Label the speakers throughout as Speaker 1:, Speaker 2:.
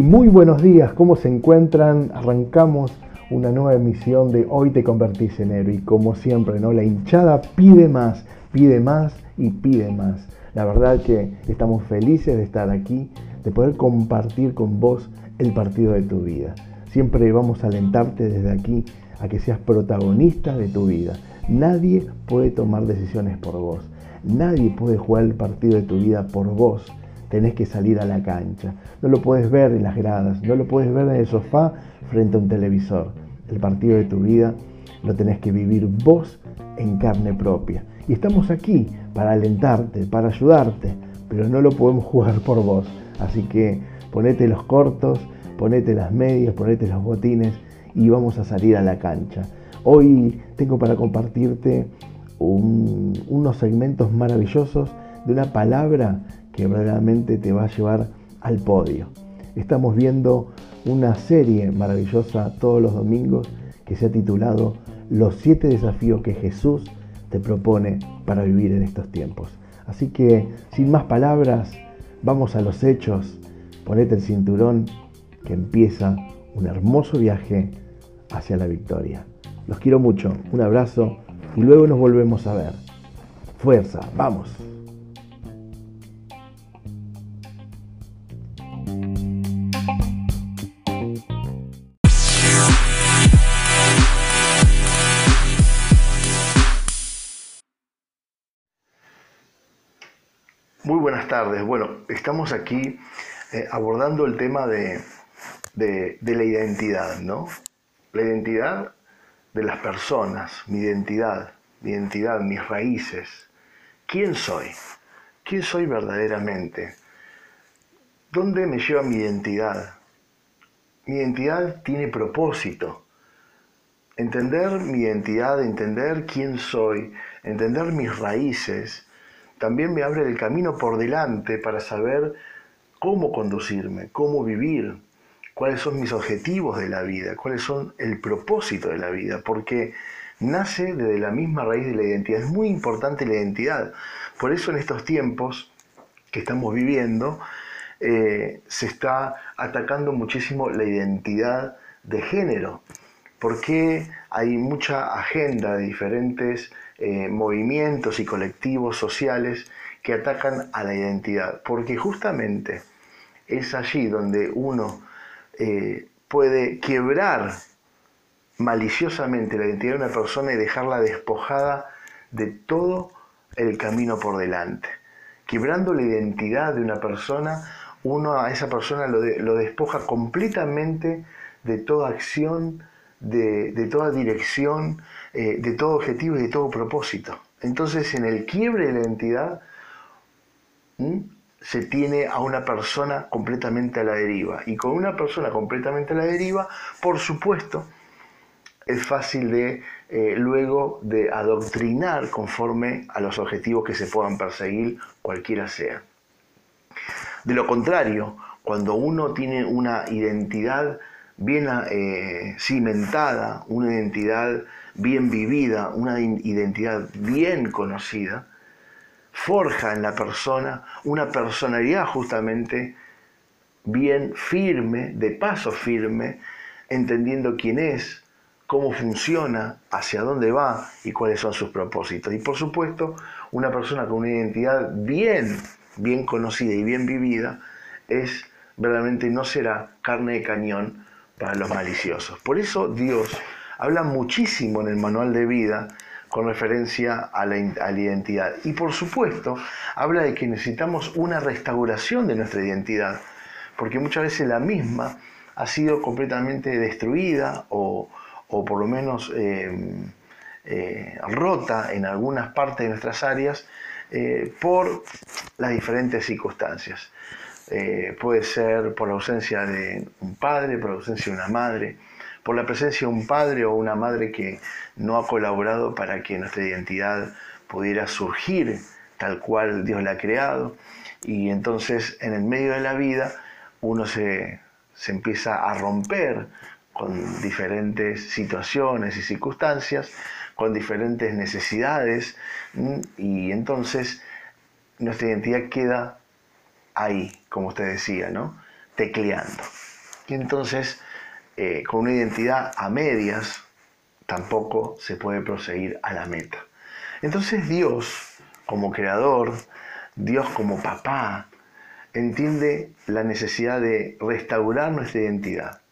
Speaker 1: Y
Speaker 2: muy buenos días, ¿cómo se encuentran? Arrancamos una nueva emisión de Hoy te convertís en héroe y como siempre, ¿no? La hinchada pide más, pide más y pide más. La verdad que estamos felices de estar aquí, de poder compartir con vos el partido de tu vida. Siempre vamos a alentarte desde aquí a que seas protagonista de tu vida. Nadie puede tomar decisiones por vos. Nadie puede jugar el partido de tu vida por vos tenés que salir a la cancha. No lo puedes ver en las gradas, no lo puedes ver en el sofá frente a un televisor. El partido de tu vida lo tenés que vivir vos en carne propia. Y estamos aquí para alentarte, para ayudarte, pero no lo podemos jugar por vos. Así que ponete los cortos, ponete las medias, ponete los botines y vamos a salir a la cancha. Hoy tengo para compartirte unos segmentos maravillosos de una palabra que verdaderamente te va a llevar al podio. Estamos viendo una serie maravillosa todos los domingos que se ha titulado Los siete desafíos que Jesús te propone para vivir en estos tiempos. Así que, sin más palabras, vamos a los hechos, ponete el cinturón que empieza un hermoso viaje hacia la victoria. Los quiero mucho, un abrazo y luego nos volvemos a ver. Fuerza, vamos. Muy buenas tardes. Bueno, estamos aquí eh, abordando el tema de, de, la identidad, ¿no? La identidad de las personas, mi identidad, mi identidad, mis raíces. ¿Quién soy? ¿Quién soy verdaderamente? ¿Dónde me lleva mi identidad? Mi identidad tiene propósito. Entender mi identidad, entender quién soy, entender mis raíces, también me abre el camino por delante para saber cómo conducirme, cómo vivir, cuáles son mis objetivos de la vida, cuáles son el propósito de la vida, porque nace desde la misma raíz de la identidad. Es muy importante la identidad. Por eso en estos tiempos que estamos viviendo, eh, se está atacando muchísimo la identidad de género, porque hay mucha agenda de diferentes eh, movimientos y colectivos sociales que atacan a la identidad, porque justamente es allí donde uno eh, puede quebrar maliciosamente la identidad de una persona y dejarla despojada de todo el camino por delante. Quebrando la identidad de una persona, uno a esa persona lo, lo despoja completamente de toda acción, de, toda dirección, eh, de todo objetivo y de todo propósito. Entonces, en el quiebre de la identidad, se tiene a una persona completamente a la deriva. Y con una persona completamente a la deriva, por supuesto, es fácil de eh, luego de adoctrinar conforme a los objetivos que se puedan perseguir, cualquiera sea. De lo contrario, cuando uno tiene una identidad bien eh, cimentada, una identidad bien vivida, una identidad bien conocida, forja en la persona una personalidad justamente bien firme, de paso firme, entendiendo quién es, cómo funciona, hacia dónde va y cuáles son sus propósitos. Y por supuesto, una persona con una identidad bien, bien conocida y bien vivida es verdaderamente no será carne de cañón para los maliciosos. Por eso Dios habla muchísimo en el manual de vida con referencia a la, identidad. Y por supuesto, habla de que necesitamos una restauración de nuestra identidad, porque muchas veces la misma ha sido completamente destruida o, por lo menos eh, eh, rota en algunas partes de nuestras áreas eh, por las diferentes circunstancias. puede ser por la ausencia de un padre, por la ausencia de una madre, por la presencia de un padre o una madre que no ha colaborado para que nuestra identidad pudiera surgir tal cual Dios la ha creado. Y entonces en el medio de la vida uno se, empieza a romper con diferentes situaciones y circunstancias, con diferentes necesidades, y entonces nuestra identidad queda ahí, como usted decía, ¿no? Tecleando. Y entonces eh, con una identidad a medias, tampoco se puede proseguir a la meta. Entonces Dios, como creador, Dios como papá, entiende la necesidad de restaurar nuestra identidad.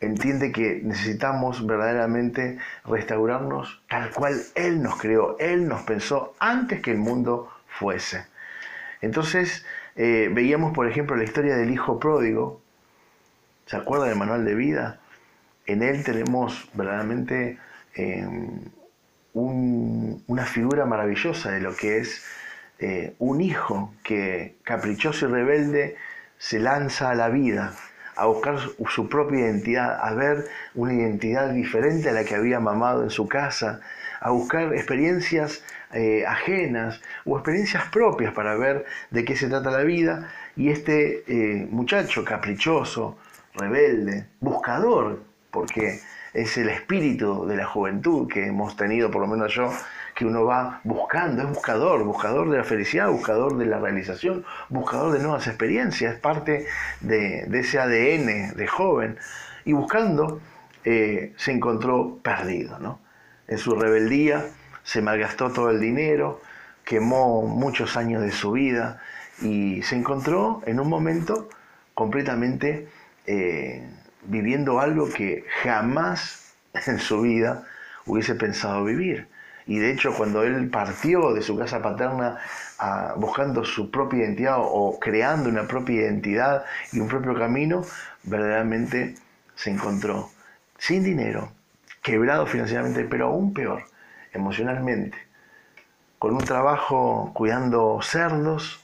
Speaker 2: Entiende que necesitamos verdaderamente restaurarnos tal cual Él nos creó, Él nos pensó antes que el mundo fuese. Entonces eh, veíamos, por ejemplo, la historia del hijo pródigo, ¿Se acuerdan del manual de vida? En él tenemos verdaderamente em, una figura maravillosa de lo que es eh, un hijo que caprichoso y rebelde se lanza a la vida a buscar su, propia identidad, a ver una identidad diferente a la que había mamado en su casa, a buscar experiencias eh, ajenas o experiencias propias para ver de qué se trata la vida. Y este eh, muchacho caprichoso, rebelde, buscador, porque es el espíritu de la juventud que hemos tenido, por lo menos yo, que uno va buscando, es buscador, buscador de la felicidad, buscador de la realización, buscador de nuevas experiencias, es parte de, ese ADN de joven. Y buscando, eh, se encontró perdido, ¿no? En su rebeldía se malgastó todo el dinero, quemó muchos años de su vida y se encontró en un momento completamente eh, viviendo algo que jamás en su vida hubiese pensado vivir. Y de hecho cuando él partió de su casa paterna ah, buscando su propia identidad o creando una propia identidad y un propio camino, verdaderamente se encontró sin dinero, quebrado financieramente, pero aún peor, emocionalmente, con un trabajo cuidando cerdos,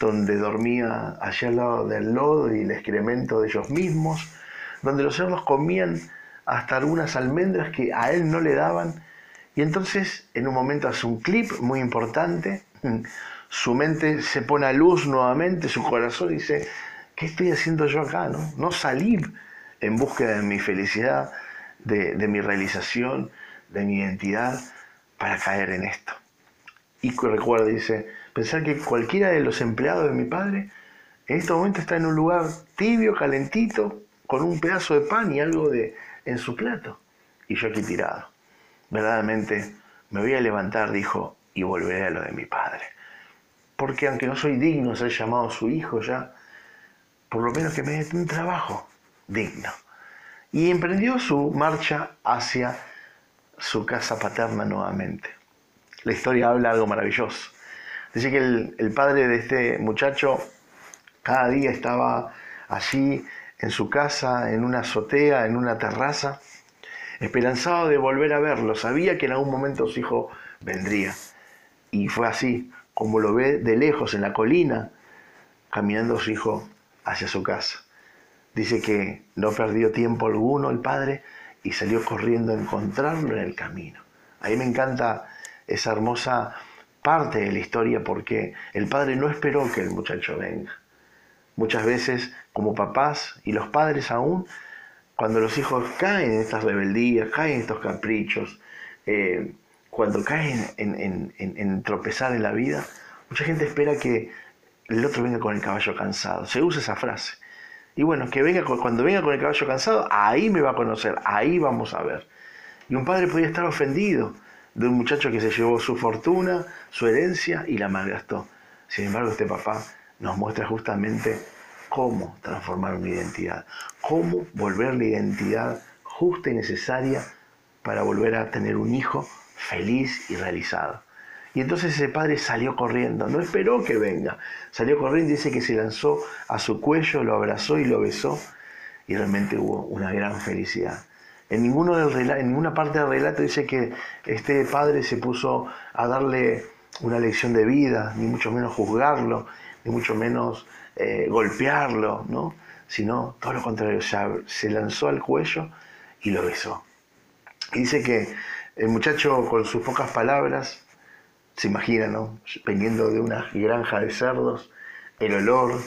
Speaker 2: donde dormía allá al lado del lodo y el excremento de ellos mismos, donde los cerdos comían hasta algunas almendras que a él no le daban. Y entonces en un momento hace un clip muy importante, su mente se pone a luz nuevamente, su corazón dice, ¿qué estoy haciendo yo acá? No, no salí en búsqueda de mi felicidad, de, de mi realización, de mi identidad, para caer en esto. Y recuerda, dice, pensar que cualquiera de los empleados de mi padre en este momento está en un lugar tibio, calentito, con un pedazo de pan y algo de, en su plato. Y yo aquí tirado. Verdaderamente me voy a levantar, dijo, y volveré a lo de mi padre. Porque aunque no soy digno de ser llamado su hijo ya, por lo menos que me dé un trabajo digno. Y emprendió su marcha hacia su casa paterna nuevamente. La historia habla algo maravilloso. Dice que el, padre de este muchacho cada día estaba allí en su casa, en una azotea, en una terraza, esperanzado de volver a verlo. Sabía que en algún momento su hijo vendría. Y fue así, como lo ve de lejos en la colina, caminando su hijo hacia su casa. Dice que no perdió tiempo alguno el padre y salió corriendo a encontrarlo en el camino. Ahí me encanta esa hermosa parte de la historia porque el padre no esperó que el muchacho venga. Muchas veces, como papás y los padres aún, cuando los hijos caen en estas rebeldías, caen en estos caprichos, eh, cuando caen en, tropezar en la vida, mucha gente espera que el otro venga con el caballo cansado. Se usa esa frase. Y bueno, que venga cuando venga con el caballo cansado, ahí me va a conocer, ahí vamos a ver. Y un padre podía estar ofendido de un muchacho que se llevó su fortuna, su herencia y la malgastó. Sin embargo, este papá nos muestra justamente cómo transformar una identidad, cómo volver la identidad justa y necesaria para volver a tener un hijo feliz y realizado. Y entonces ese padre salió corriendo, no esperó que venga, salió corriendo y dice que se lanzó a su cuello, lo abrazó y lo besó y realmente hubo una gran felicidad. En, ninguna parte del relato dice que este padre se puso a darle una lección de vida, ni mucho menos juzgarlo, ni mucho menos eh, golpearlo, ¿no? sino todo lo contrario, se lanzó al cuello y lo besó. Y dice que el muchacho con sus pocas palabras se imagina, ¿no? Viniendo de una granja de cerdos, el olor,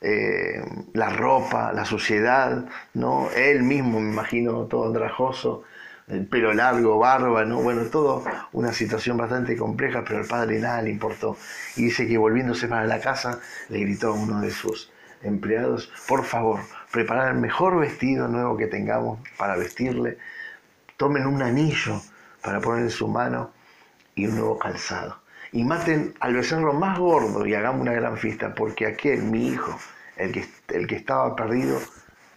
Speaker 2: eh, la ropa, la suciedad, ¿no? Él mismo, me imagino, todo andrajoso, el pelo largo, barba, ¿no? Bueno, todo una situación bastante compleja, pero al padre nada le importó. Y dice que volviéndose para la casa, le gritó a uno de sus empleados, por favor, preparar el mejor vestido nuevo que tengamos para vestirle, tomen un anillo para poner en su mano y un nuevo calzado. Y maten al becerro más gordo y hagamos una gran fiesta, porque aquel, mi hijo, el que, el que estaba perdido,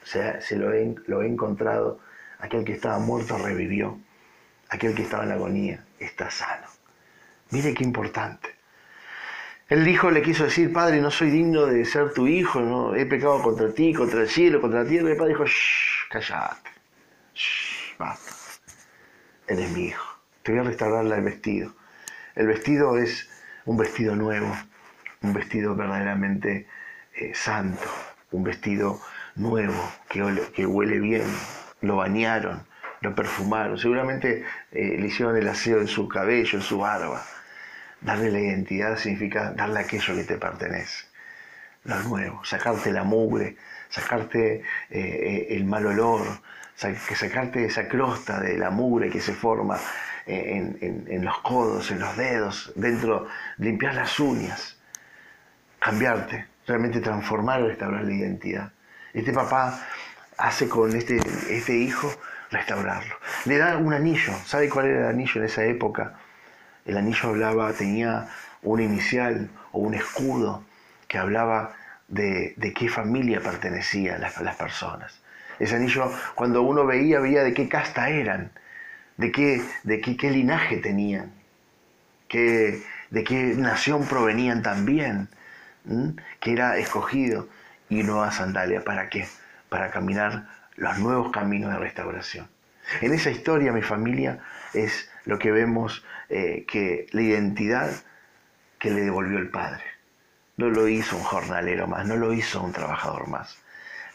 Speaker 2: se, se lo, he, lo he encontrado, aquel que estaba muerto revivió, aquel que estaba en agonía está sano. Mire qué importante. El hijo le quiso decir, padre, no soy digno de ser tu hijo, he pecado contra ti, contra el cielo, contra la tierra. Y el padre dijo, shh, callate, shh, basta, eres mi hijo te voy a restaurarle el vestido. El vestido es un vestido nuevo, un vestido verdaderamente eh, santo, un vestido nuevo, que, huele bien, lo bañaron, lo perfumaron, seguramente eh, le hicieron el aseo en su cabello, en su barba. Darle la identidad significa darle aquello que te pertenece, lo nuevo, sacarte la mugre, sacarte eh, el mal olor, sacarte esa crosta de la mugre que se forma en, los codos, en los dedos, dentro, limpiar las uñas, cambiarte, realmente transformar, restaurar la identidad. Este papá hace con este, este hijo restaurarlo. Le da un anillo. ¿Sabe cuál era el anillo en esa época? El anillo hablaba, tenía una inicial o un escudo que hablaba de, qué familia pertenecían las, las, personas. Ese anillo, cuando uno veía, veía de qué casta eran, de qué, de qué, linaje tenían, de qué nación provenían también, que era escogido y nueva sandalia. ¿Para qué? Para caminar los nuevos caminos de restauración. En esa historia, mi familia, es lo que vemos eh, que la identidad que le devolvió el Padre. No lo hizo un jornalero más, no lo hizo un trabajador más.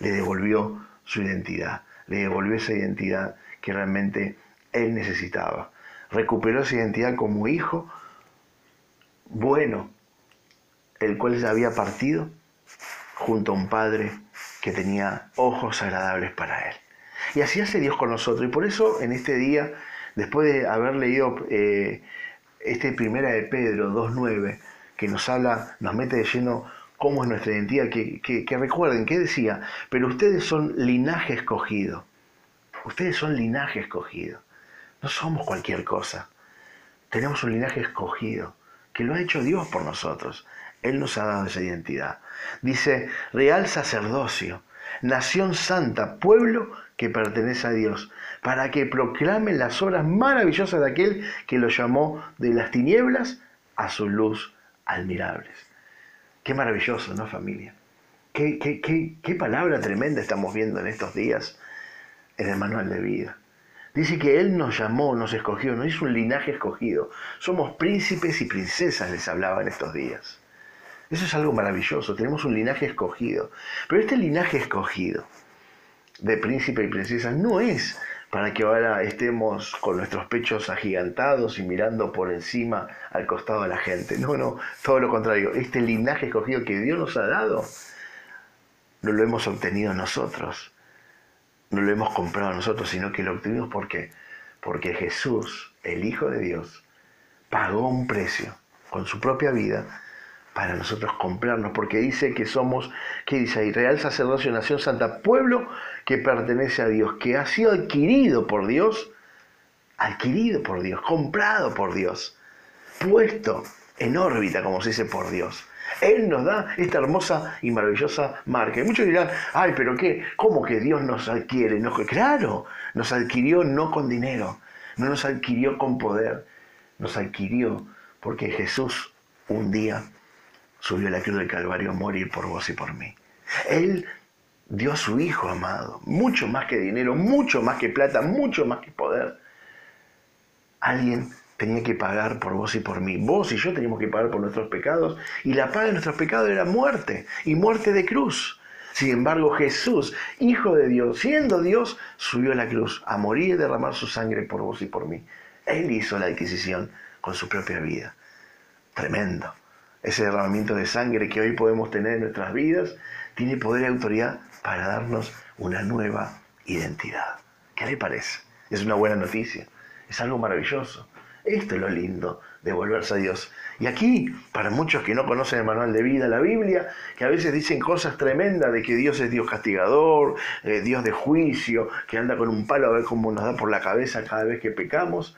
Speaker 2: Le devolvió su identidad, le devolvió esa identidad que realmente él necesitaba. Recuperó esa identidad como hijo bueno, el cual se había partido junto a un padre que tenía ojos agradables para él. Y así hace Dios con nosotros. Y por eso en este día, después de haber leído eh, este primera de Pedro 2.9, que nos habla, nos mete de lleno cómo es nuestra identidad, que, que recuerden, que decía, pero ustedes son linaje escogido. Ustedes son linaje escogido. No somos cualquier cosa. Tenemos un linaje escogido, que lo ha hecho Dios por nosotros. Él nos ha dado esa identidad. Dice, real sacerdocio, nación santa, pueblo que pertenece a Dios, para que proclamen las obras maravillosas de aquel que lo llamó de las tinieblas a su luz admirables. Qué maravilloso, ¿no, familia? Qué, qué, qué, qué palabra tremenda estamos viendo en estos días en el manual de vida. Dice que Él nos llamó, nos escogió, nos hizo un linaje escogido. Somos príncipes y princesas, les hablaba en estos días. Eso es algo maravilloso, tenemos un linaje escogido. Pero este linaje escogido de príncipe y princesa no es para que ahora estemos con nuestros pechos agigantados y mirando por encima al costado de la gente. No, no, todo lo contrario. Este linaje escogido que Dios nos ha dado, no lo hemos obtenido nosotros. No lo hemos comprado nosotros, sino que lo obtuvimos porque, porque Jesús, el Hijo de Dios, pagó un precio con su propia vida para nosotros comprarnos, porque dice que somos, ¿qué dice ahí? Real sacerdocio, nación santa, pueblo que pertenece a Dios, que ha sido adquirido por Dios, adquirido por Dios, comprado por Dios, puesto en órbita, como se dice, por Dios. Él nos da esta hermosa y maravillosa marca. Y muchos dirán, ay, pero qué, ¿cómo que Dios nos adquiere? No, claro, nos adquirió no con dinero, no nos adquirió con poder, nos adquirió porque Jesús un día subió a la cruz del Calvario a morir por vos y por mí. Él dio a su Hijo amado, mucho más que dinero, mucho más que plata, mucho más que poder. Alguien tenía que pagar por vos y por mí. Vos y yo teníamos que pagar por nuestros pecados y la paga de nuestros pecados era muerte y muerte de cruz. Sin embargo, Jesús, Hijo de Dios, siendo Dios, subió a la cruz a morir y derramar su sangre por vos y por mí. Él hizo la adquisición con su propia vida. Tremendo ese derramamiento de sangre que hoy podemos tener en nuestras vidas, tiene poder y autoridad para darnos una nueva identidad. ¿Qué le parece? Es una buena noticia, es algo maravilloso. Esto es lo lindo de volverse a Dios. Y aquí, para muchos que no conocen el manual de vida, la Biblia, que a veces dicen cosas tremendas de que Dios es Dios castigador, eh, Dios de juicio, que anda con un palo a ver cómo nos da por la cabeza cada vez que pecamos,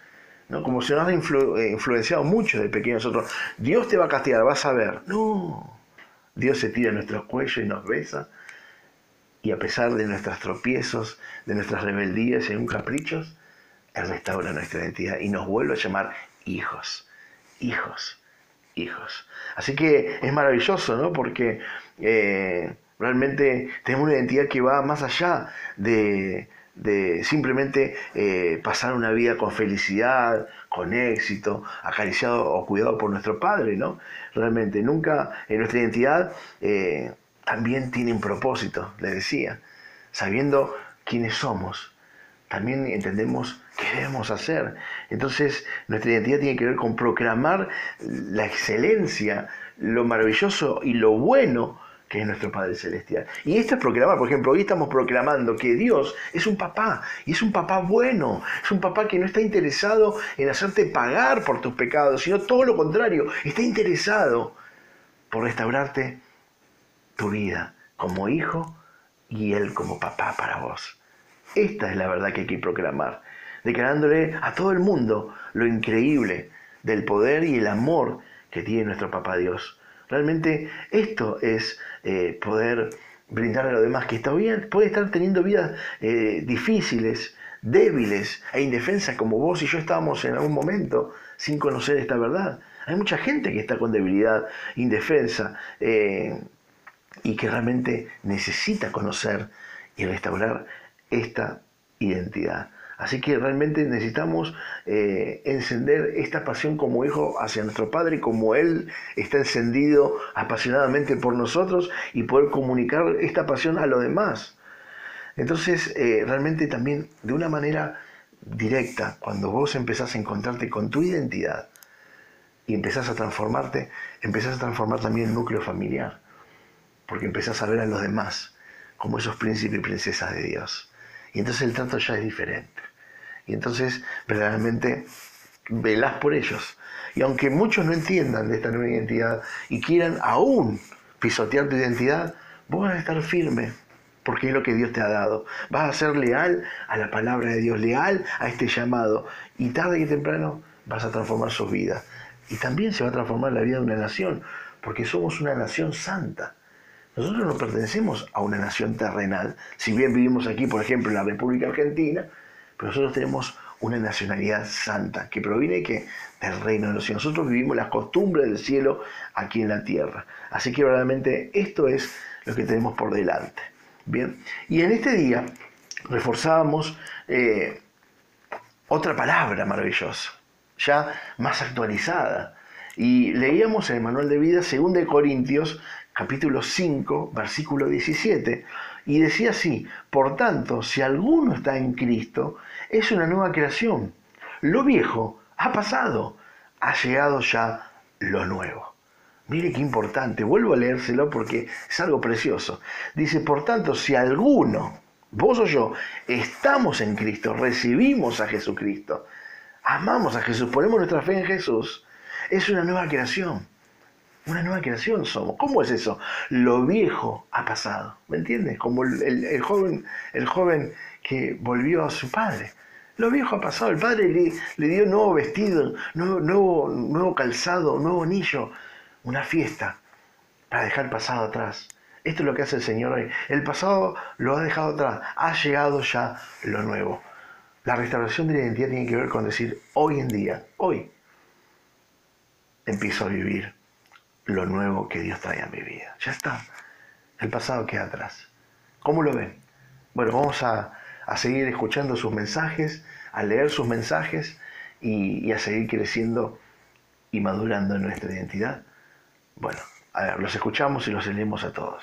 Speaker 2: ¿no? Como si nos ha eh, influenciado mucho de pequeños nosotros. Dios te va a castigar, vas a ver. No. Dios se tira a nuestro cuello y nos besa. Y a pesar de nuestros tropiezos, de nuestras rebeldías y un caprichos, Él restaura nuestra identidad y nos vuelve a llamar hijos, hijos, hijos. Así que es maravilloso, ¿no? Porque eh, realmente tenemos una identidad que va más allá de, de simplemente eh, pasar una vida con felicidad, con éxito, acariciado o cuidado por nuestro Padre, ¿no? Realmente, nunca en nuestra identidad eh, también tiene un propósito, le decía. sabiendo quiénes somos, también entendemos qué debemos hacer. Entonces, nuestra identidad tiene que ver con proclamar la excelencia, lo maravilloso y lo bueno que es nuestro Padre Celestial. Y esto es proclamar, por ejemplo, hoy estamos proclamando que Dios es un papá, y es un papá bueno, es un papá que no está interesado en hacerte pagar por tus pecados, sino todo lo contrario, está interesado por restaurarte tu vida como hijo y Él como papá para vos. Esta es la verdad que hay que proclamar, declarándole a todo el mundo lo increíble del poder y el amor que tiene nuestro papá Dios. Realmente esto es eh, poder brindar a los demás que está bien, puede estar teniendo vidas eh, difíciles, débiles e indefensas como vos y yo estábamos en algún momento sin conocer esta verdad. Hay mucha gente que está con debilidad, indefensa eh, y que realmente necesita conocer y restaurar esta identidad. Así que realmente necesitamos eh, encender esta pasión como hijo hacia nuestro Padre, como Él está encendido apasionadamente por nosotros y poder comunicar esta pasión a los demás. Entonces, eh, realmente también de una manera directa, cuando vos empezás a encontrarte con tu identidad y empezás a transformarte, empezás a transformar también el núcleo familiar, porque empezás a ver a los demás como esos príncipes y princesas de Dios. Y entonces el trato ya es diferente. Y entonces verdaderamente velás por ellos. Y aunque muchos no entiendan de esta nueva identidad y quieran aún pisotear tu identidad, vos vas a estar firme porque es lo que Dios te ha dado. Vas a ser leal a la palabra de Dios, leal a este llamado. Y tarde que temprano vas a transformar sus vidas. Y también se va a transformar la vida de una nación, porque somos una nación santa. Nosotros no pertenecemos a una nación terrenal. Si bien vivimos aquí, por ejemplo, en la República Argentina, pero nosotros tenemos una nacionalidad santa que proviene que del reino de los cielos. Nosotros vivimos las costumbres del cielo aquí en la tierra. Así que verdaderamente esto es lo que tenemos por delante. Bien, y en este día reforzábamos eh, otra palabra maravillosa, ya más actualizada. Y leíamos en el manual de vida 2 Corintios capítulo 5, versículo 17, y decía así, por tanto, si alguno está en Cristo, es una nueva creación. Lo viejo ha pasado, ha llegado ya lo nuevo. Mire qué importante, vuelvo a leérselo porque es algo precioso. Dice, por tanto, si alguno, vos o yo, estamos en Cristo, recibimos a Jesucristo, amamos a Jesús, ponemos nuestra fe en Jesús, es una nueva creación. Una nueva creación somos. ¿Cómo es eso? Lo viejo ha pasado. ¿Me entiendes? Como el, joven, el joven que volvió a su padre. Lo viejo ha pasado. El padre le, le dio nuevo vestido, nuevo, nuevo, nuevo calzado, nuevo anillo. Una fiesta para dejar el pasado atrás. Esto es lo que hace el Señor hoy. El pasado lo ha dejado atrás. Ha llegado ya lo nuevo. La restauración de la identidad tiene que ver con decir hoy en día, hoy, empiezo a vivir lo nuevo que Dios trae a mi vida. Ya está. El pasado queda atrás. ¿Cómo lo ven? Bueno, vamos a, seguir escuchando sus mensajes, a leer sus mensajes y, y, a seguir creciendo y madurando en nuestra identidad. Bueno, a ver, los escuchamos y los leemos a todos.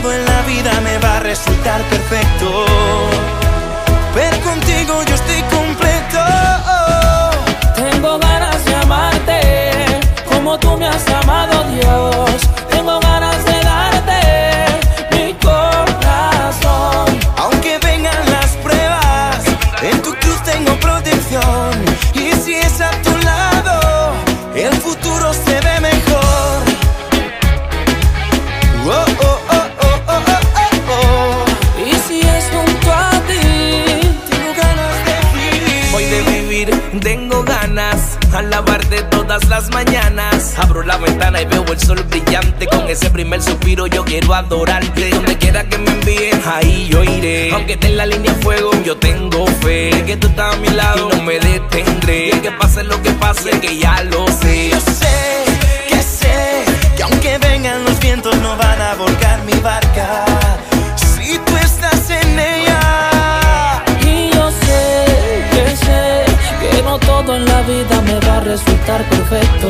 Speaker 1: todo en la vida me va a resultar perfecto. Pero contigo yo estoy
Speaker 3: todas las mañanas. Abro la ventana y veo el sol brillante. Con ese primer suspiro yo quiero adorarte. Donde quiera que me envíen, ahí yo iré. Aunque esté en la línea de fuego, yo tengo fe. Que tú estás a mi lado y no me detendré. Que pase lo que pase, que ya lo sé.
Speaker 1: Yo sé, que sé, que aunque vengan los vientos no van a volcar mi barca. Si tú estás en ella.
Speaker 4: y yo sé que sé que no todo en la vida resultar perfecto.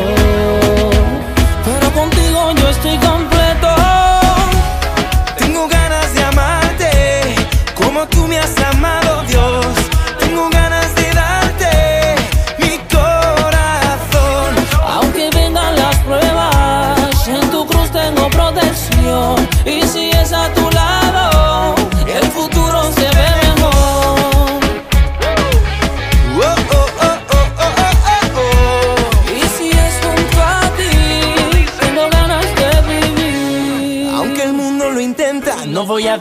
Speaker 4: Pero contigo yo estoy completo.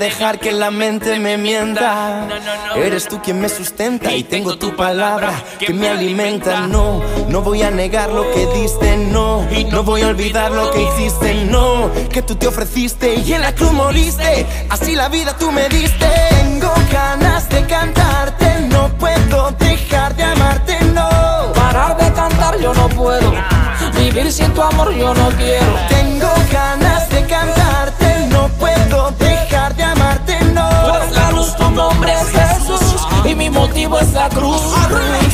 Speaker 1: Dejar que la mente me mienta. Eres tú quien me sustenta y tengo tu palabra que me alimenta. No, no voy a negar lo que diste, no. No voy a olvidar lo que hiciste, no. Que tú te ofreciste y en la cruz moriste. Así la vida tú me diste. Tengo ganas de cantarte, no puedo dejar de amarte, no.
Speaker 4: Parar de cantar yo no puedo. Vivir sin tu amor yo no quiero. Motivo es la cruz.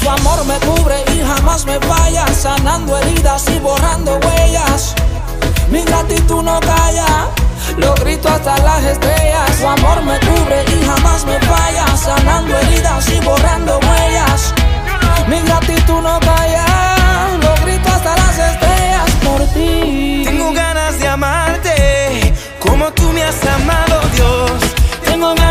Speaker 4: Tu amor me cubre y jamás me falla, sanando heridas y borrando huellas. Mi gratitud no calla, lo grito hasta las estrellas. Tu amor me cubre y jamás me falla, sanando heridas y borrando huellas. Mi gratitud no calla, lo grito hasta las estrellas por ti.
Speaker 1: Tengo ganas de amarte como tú me has amado, Dios. Tengo ganas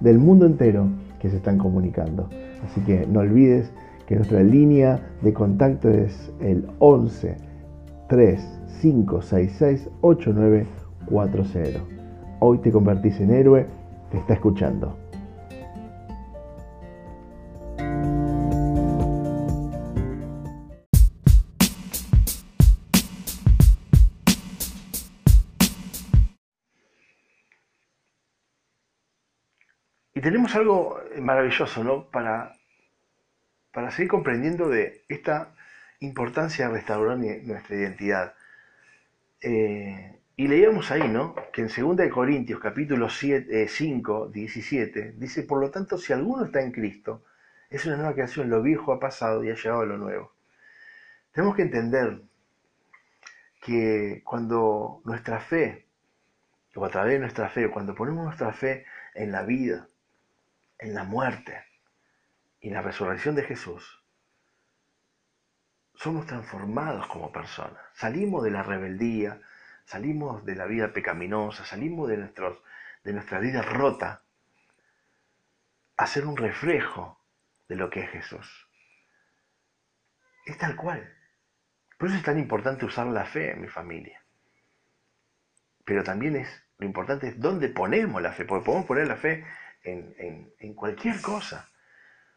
Speaker 2: del mundo entero que se están comunicando. Así que no olvides que nuestra línea de contacto es el 11 3566 8940. Hoy te convertís en héroe, te está escuchando. Tenemos algo maravilloso, ¿no? Para, para seguir comprendiendo de esta importancia de restaurar nuestra identidad. Eh, y leíamos ahí, ¿no? Que en 2 Corintios, capítulo 7, 5, 17, dice, por lo tanto, si alguno está en Cristo, es una nueva creación, lo viejo ha pasado y ha llegado a lo nuevo. Tenemos que entender que cuando nuestra fe, o a través de nuestra fe, cuando ponemos nuestra fe en la vida, en la muerte y la resurrección de Jesús, somos transformados como personas. Salimos de la rebeldía, salimos de la vida pecaminosa, salimos de nuestra vida rota a ser un reflejo de lo que es Jesús. Es tal cual. Por eso es tan importante usar la fe en mi familia. Pero también es, lo importante es dónde ponemos la fe, porque podemos poner la fe en, cualquier cosa.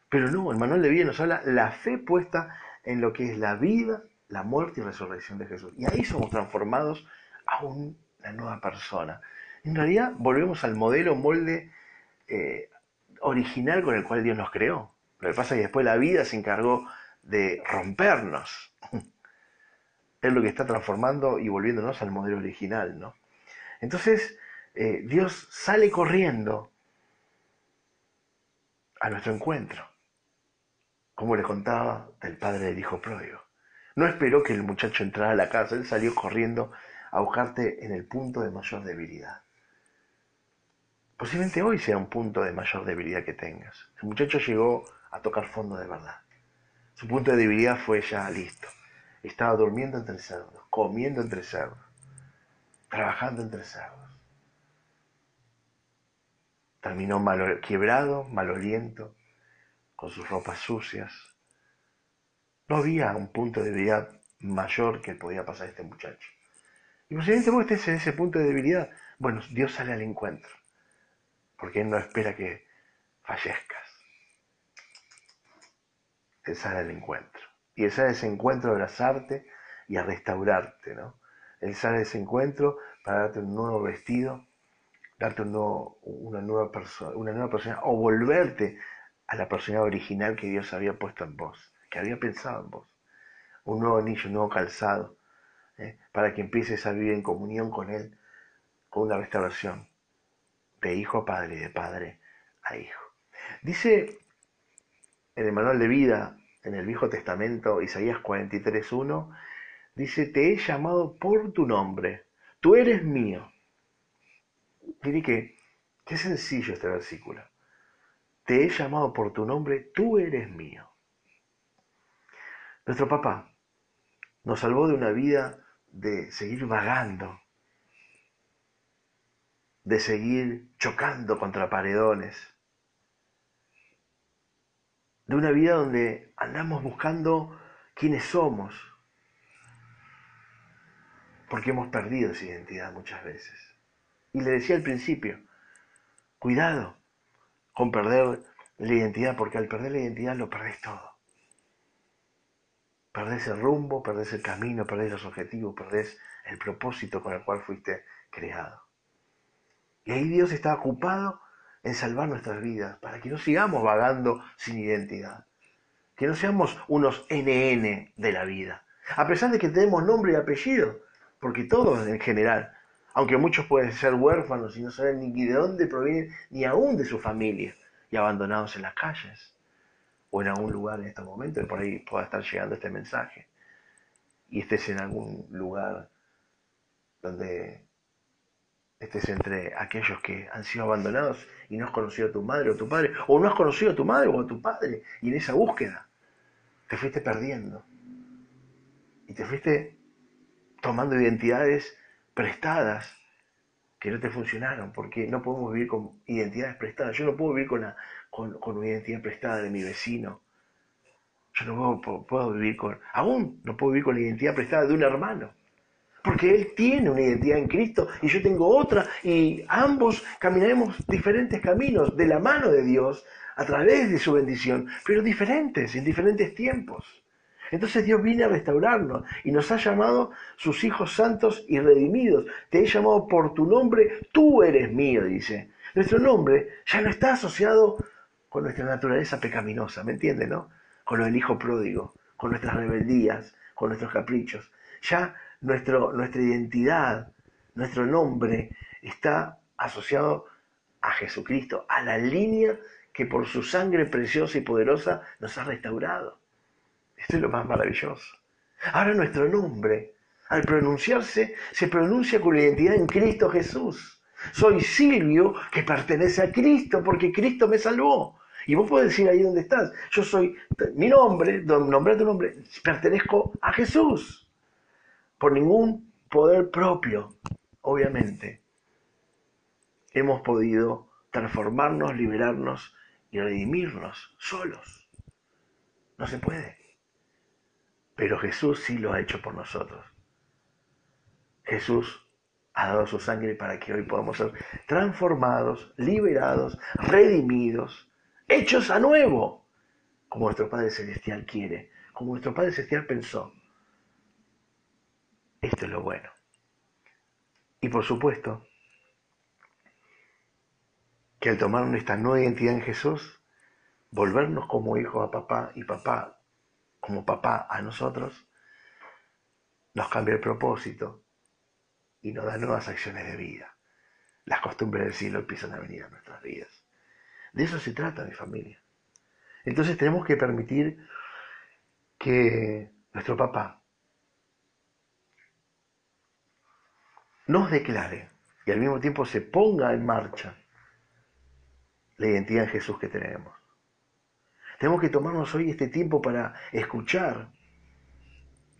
Speaker 2: Pero no, el manual de vida nos habla la fe puesta en lo que es la vida, la muerte y resurrección de Jesús. Y ahí somos transformados a una nueva persona. En realidad volvemos al modelo, molde eh, original con el cual Dios nos creó. Lo que pasa es que después la vida se encargó de rompernos es lo que está transformando y volviéndonos al modelo original, ¿no? Entonces, eh, Dios sale corriendo a nuestro encuentro, como le contaba del padre del hijo pródigo. No esperó que el muchacho entrara a la casa, él salió corriendo a buscarte en el punto de mayor debilidad. Posiblemente hoy sea un punto de mayor debilidad que tengas. El muchacho llegó a tocar fondo de verdad. Su punto de debilidad fue ya listo estaba durmiendo entre cerdos, comiendo entre cerdos, trabajando entre cerdos. Terminó mal, quebrado, maloliento, con sus ropas sucias. No había un punto de debilidad mayor que podía pasar este muchacho. Y posiblemente vos estés en ese punto de debilidad. Bueno, Dios sale al encuentro, porque Él no espera que fallezcas. Él sale al encuentro. Y Él sale ese encuentro a abrazarte y a restaurarte, ¿no? Él sale ese encuentro para darte un nuevo vestido, darte una, nueva una nueva persona, o volverte a la persona original que Dios había puesto en vos, que había pensado en vos. Un nuevo anillo, un nuevo calzado, ¿eh? para que empieces a vivir en comunión con Él, con una restauración de hijo a padre y de padre a hijo. Dice en el manual de vida en el Viejo Testamento, Isaías 43.1, dice, te he llamado por tu nombre, tú eres mío. Mire que, qué sencillo este versículo. Te he llamado por tu nombre, tú eres mío. Nuestro papá nos salvó de una vida de seguir vagando, de seguir chocando contra paredones, de una vida donde andamos buscando quiénes somos, porque hemos perdido esa identidad muchas veces. Y le decía al principio, cuidado con perder la identidad, porque al perder la identidad lo perdés todo. Perdés el rumbo, perdés el camino, perdés los objetivos, perdés el propósito con el cual fuiste creado. Y ahí Dios está ocupado en salvar nuestras vidas, para que no sigamos vagando sin identidad, que no seamos unos NN de la vida, a pesar de que tenemos nombre y apellido, porque todos en general, aunque muchos pueden ser huérfanos y no saben ni de dónde provienen, ni aún de su familia, y abandonados en las calles, o en algún lugar en estos momentos, por ahí pueda estar llegando este mensaje, y estés en algún lugar donde estés entre aquellos que han sido abandonados y no has conocido a tu madre o tu padre, o no has conocido a tu madre o a tu padre, y en esa búsqueda te fuiste perdiendo. Y te fuiste tomando identidades prestadas que no te funcionaron, porque no podemos vivir con identidades prestadas. Yo no puedo vivir con, la, con, una identidad prestada de mi vecino. Yo no puedo, puedo vivir con, aún no puedo vivir con la identidad prestada de un hermano porque Él tiene una identidad en Cristo y yo tengo otra y ambos caminaremos diferentes caminos de la mano de Dios a través de su bendición, pero diferentes, en diferentes tiempos. Entonces Dios viene a restaurarnos y nos ha llamado sus hijos santos y redimidos. Te he llamado por tu nombre, tú eres mío, dice. Nuestro nombre ya no está asociado con nuestra naturaleza pecaminosa, ¿me entiende, no? Con lo del hijo pródigo, con nuestras rebeldías, con nuestros caprichos. Ya nuestro, nuestra identidad, nuestro nombre está asociado a Jesucristo, a la línea que por su sangre preciosa y poderosa nos ha restaurado. Esto es lo más maravilloso. Ahora nuestro nombre, al pronunciarse, se pronuncia con la identidad en Cristo Jesús. Soy Silvio que pertenece a Cristo porque Cristo me salvó. Y vos podés decir ahí donde estás, yo soy, mi nombre, nombre tu nombre, pertenezco a Jesús. Por ningún poder propio, obviamente. Hemos podido transformarnos, liberarnos y redimirnos solos. No se puede. Pero Jesús sí lo ha hecho por nosotros. Jesús ha dado su sangre para que hoy podamos ser transformados, liberados, redimidos, hechos a nuevo, como nuestro Padre Celestial quiere, como nuestro Padre Celestial pensó. Esto es lo bueno. Y por supuesto, que al tomar nuestra nueva identidad en Jesús, volvernos como hijos a papá y papá como papá a nosotros, nos cambia el propósito, y nos da nuevas acciones de vida. Las costumbres del cielo empiezan a venir a nuestras vidas. De eso se trata, mi familia. Entonces tenemos que permitir que nuestro papá nos declare y al mismo tiempo se ponga en marcha la identidad en Jesús que tenemos. Tenemos que tomarnos hoy este tiempo para escuchar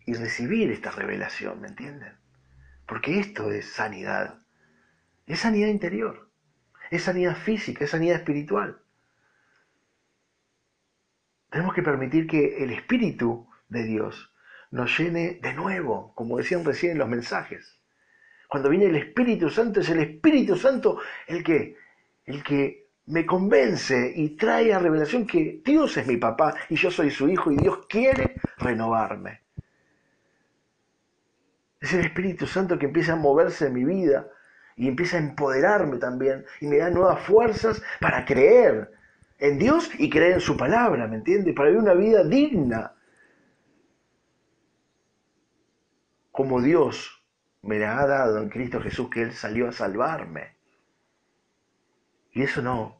Speaker 2: y recibir esta revelación, ¿me entienden? Porque esto es sanidad. Es sanidad interior. Es sanidad física, es sanidad espiritual. Tenemos que permitir que el Espíritu de Dios nos llene de nuevo, como decían recién los mensajes. Cuando viene el Espíritu Santo, es el Espíritu Santo el que, el que me convence y trae a revelación que Dios es mi papá y yo soy su hijo y Dios quiere renovarme. Es el Espíritu Santo que empieza a moverse en mi vida y empieza a empoderarme también y me da nuevas fuerzas para creer en Dios y creer en su palabra, ¿me entiende? Para vivir una vida digna. Como Dios me la ha dado en Cristo Jesús, que Él salió a salvarme. Y eso no,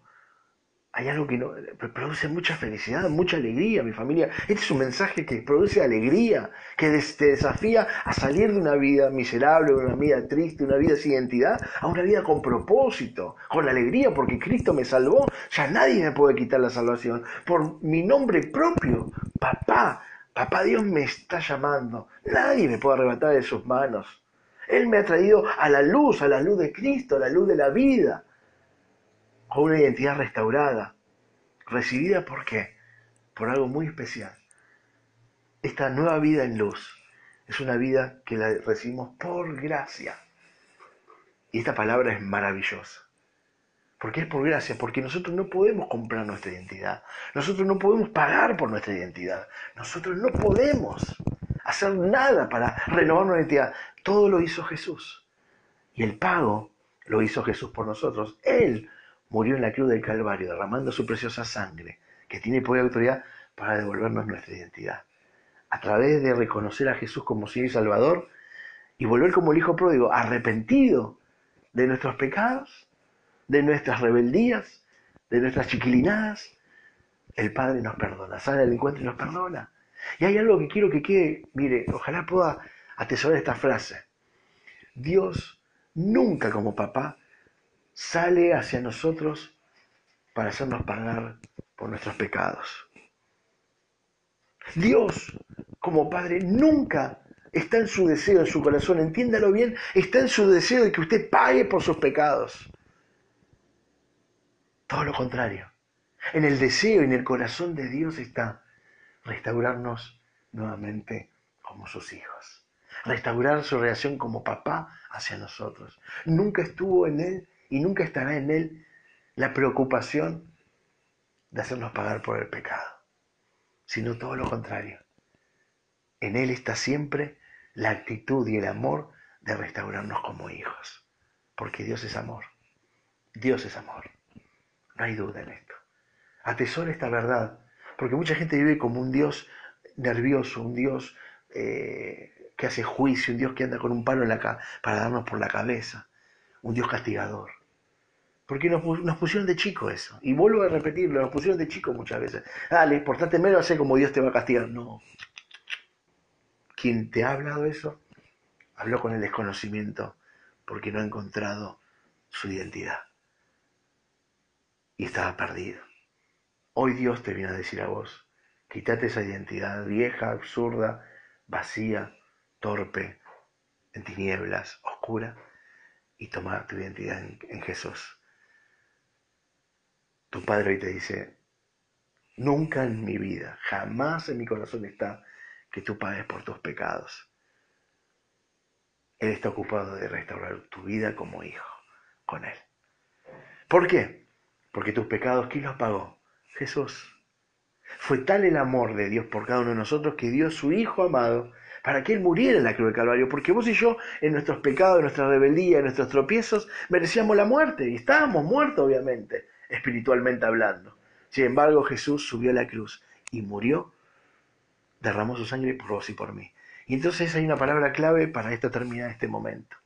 Speaker 2: hay algo que no, produce mucha felicidad, mucha alegría, mi familia. Este es un mensaje que produce alegría, que te desafía a salir de una vida miserable, una vida triste, una vida sin identidad, a una vida con propósito, con alegría, porque Cristo me salvó. Ya nadie me puede quitar la salvación. Por mi nombre propio, papá, papá Dios me está llamando. Nadie me puede arrebatar de sus manos. Él me ha traído a la luz, a la luz de Cristo, a la luz de la vida con una identidad restaurada, recibida por qué? Por algo muy especial. Esta nueva vida en luz es una vida que la recibimos por gracia. Y esta palabra es maravillosa. ¿Por qué es por gracia? Porque nosotros no podemos comprar nuestra identidad. Nosotros no podemos pagar por nuestra identidad. Nosotros no podemos hacer nada para renovar nuestra identidad. Todo lo hizo Jesús. Y el pago lo hizo Jesús por nosotros. Él murió en la cruz del Calvario, derramando su preciosa sangre, que tiene poder y autoridad para devolvernos nuestra identidad. A través de reconocer a Jesús como Señor y Salvador y volver como el Hijo pródigo, arrepentido de nuestros pecados, de nuestras rebeldías, de nuestras chiquilinadas, el Padre nos perdona, sale al encuentro y nos perdona. Y hay algo que quiero que quede, mire, ojalá pueda atesorar esta frase. Dios nunca como papá sale hacia nosotros para hacernos pagar por nuestros pecados. Dios, como Padre, nunca está en su deseo, en su corazón, entiéndalo bien, está en su deseo de que usted pague por sus pecados. Todo lo contrario. En el deseo y en el corazón de Dios está restaurarnos nuevamente como sus hijos. Restaurar su relación como papá hacia nosotros. Nunca estuvo en Él y nunca estará en Él la preocupación de hacernos pagar por el pecado, sino todo lo contrario. En Él está siempre la actitud y el amor de restaurarnos como hijos, porque Dios es amor. Dios es amor. No hay duda en esto. Atesora esta verdad, porque mucha gente vive como un Dios nervioso, un Dios eh, que hace juicio, un Dios que anda con un palo en la para darnos por la cabeza, un Dios castigador. Porque nos, pusieron de chico eso. Y vuelvo a repetirlo, nos pusieron de chico muchas veces. Dale, portate menos, hacer como Dios te va a castigar. No. Quien te ha hablado eso, habló con el desconocimiento porque no ha encontrado su identidad. Y estaba perdido. Hoy Dios te viene a decir a vos, quítate esa identidad vieja, absurda, vacía, torpe, en tinieblas, oscura, y toma tu identidad en, en Jesús. Tu Padre hoy te dice, nunca en mi vida, jamás en mi corazón está que tú pagues por tus pecados. Él está ocupado de restaurar tu vida como hijo con Él. ¿Por qué? Porque tus pecados, ¿quién los pagó? Jesús. Fue tal el amor de Dios por cada uno de nosotros que dio su Hijo amado para que Él muriera en la cruz del Calvario, porque vos y yo, en nuestros pecados, en nuestra rebeldía, en nuestros tropiezos, merecíamos la muerte, y estábamos muertos, obviamente espiritualmente hablando. Sin embargo, Jesús subió a la cruz y murió, derramó su sangre por vos y por mí. Y entonces hay una palabra clave para esto terminar este momento.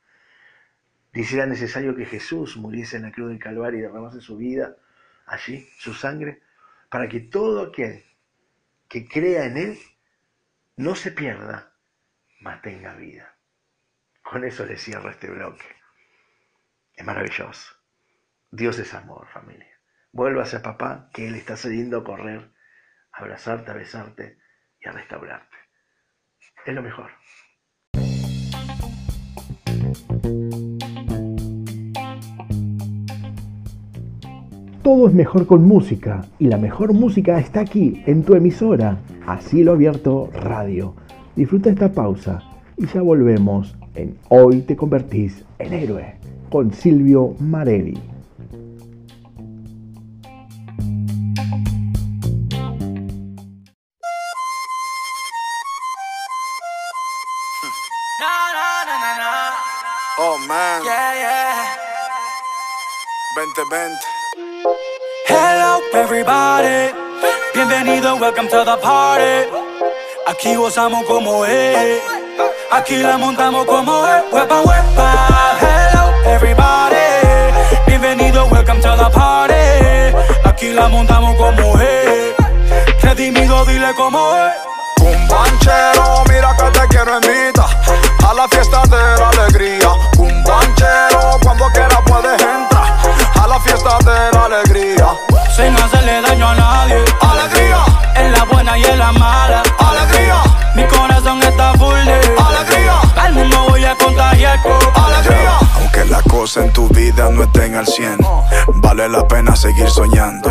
Speaker 2: Dice, era necesario que Jesús muriese en la cruz del Calvario y derramase su vida allí, su sangre, para que todo aquel que crea en Él no se pierda, mas tenga vida. Con eso le cierro este bloque. Es maravilloso. Dios es amor, familia. Vuelvas a papá, que Él está cediendo a correr, a abrazarte, a besarte y a restaurarte. Es lo mejor. Todo es mejor con música y la mejor música está aquí, en tu emisora, Así lo Abierto Radio. Disfruta esta pausa y ya volvemos en Hoy te convertís en héroe con Silvio Marelli.
Speaker 5: Hello everybody, bienvenido, welcome to the party. Aquí gozamos como es, aquí la montamos como es. Huepa, huepa. Hello everybody, bienvenido, welcome to the party. Aquí la montamos como es, redimido, dile como es.
Speaker 6: Un banchero, mira que te quiero invitar a la fiesta de la alegría. Un banchero, cuando alegría.
Speaker 5: Sin hacerle daño a nadie.
Speaker 6: Alegría,
Speaker 5: En la buena y en la mala.
Speaker 6: alegría,
Speaker 5: Mi corazón está full de
Speaker 6: alegría,
Speaker 5: Al mundo voy a contagiar con
Speaker 6: alegría.
Speaker 7: Aunque las cosas en tu vida no estén al 100, vale la pena seguir soñando.